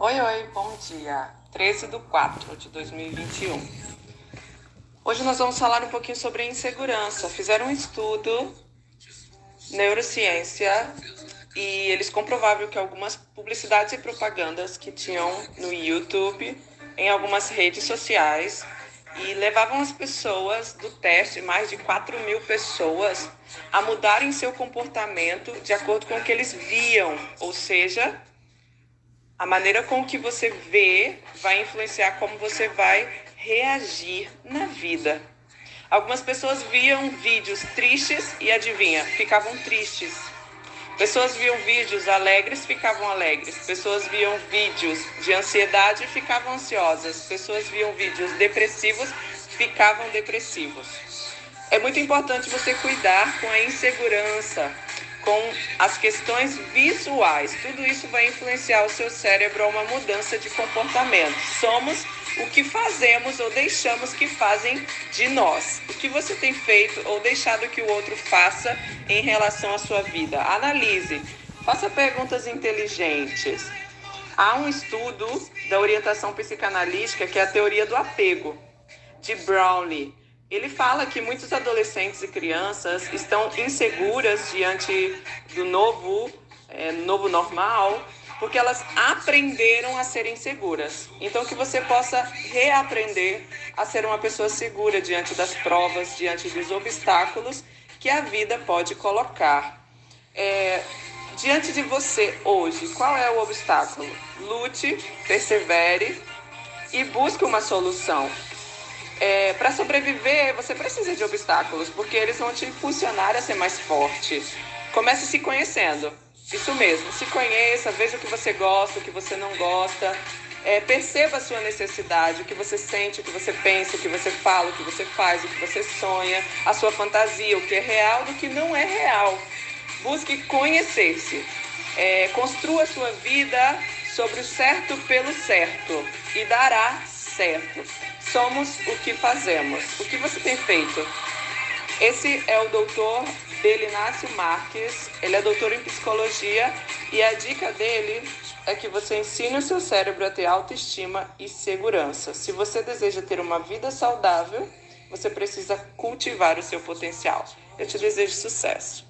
Oi, oi, bom dia. 13 de 4 de 2021. Hoje nós vamos falar um pouquinho sobre insegurança. Fizeram um estudo, neurociência, e eles comprovaram que algumas publicidades e propagandas que tinham no YouTube, em algumas redes sociais, e levavam as pessoas do teste, mais de 4 mil pessoas, a mudarem seu comportamento de acordo com o que eles viam, ou seja, a maneira com que você vê vai influenciar como você vai reagir na vida. Algumas pessoas viam vídeos tristes e adivinha, ficavam tristes. Pessoas viam vídeos alegres, ficavam alegres. Pessoas viam vídeos de ansiedade ficavam ansiosas. Pessoas viam vídeos depressivos, ficavam depressivos. É muito importante você cuidar com a insegurança, com as questões visuais. Tudo isso vai influenciar o seu cérebro a uma mudança de comportamento. Somos o que fazemos ou deixamos que fazem de nós. O que você tem feito ou deixado que o outro faça em relação à sua vida. Analise, faça perguntas inteligentes. Há um estudo da orientação psicanalítica que é a teoria do apego, de Brownlee ele fala que muitos adolescentes e crianças estão inseguras diante do novo, é, novo normal, porque elas aprenderam a serem seguras. Então, que você possa reaprender a ser uma pessoa segura diante das provas, diante dos obstáculos que a vida pode colocar. É, diante de você hoje, qual é o obstáculo? Lute, persevere e busque uma solução. É, para sobreviver, você precisa de obstáculos, porque eles vão te impulsionar a ser mais forte. Comece se conhecendo. Isso mesmo, se conheça, veja o que você gosta, o que você não gosta. É, perceba a sua necessidade, o que você sente, o que você pensa, o que você fala, o que você faz, o que você sonha, a sua fantasia, o que é real do que não é real. Busque conhecer-se. É, construa a sua vida sobre o certo pelo certo e dará certo. Somos o que fazemos. O que você tem feito? Esse é o doutor Belinácio Marques. Ele é doutor em psicologia e a dica dele é que você ensine o seu cérebro a ter autoestima e segurança. Se você deseja ter uma vida saudável, você precisa cultivar o seu potencial. Eu te desejo sucesso.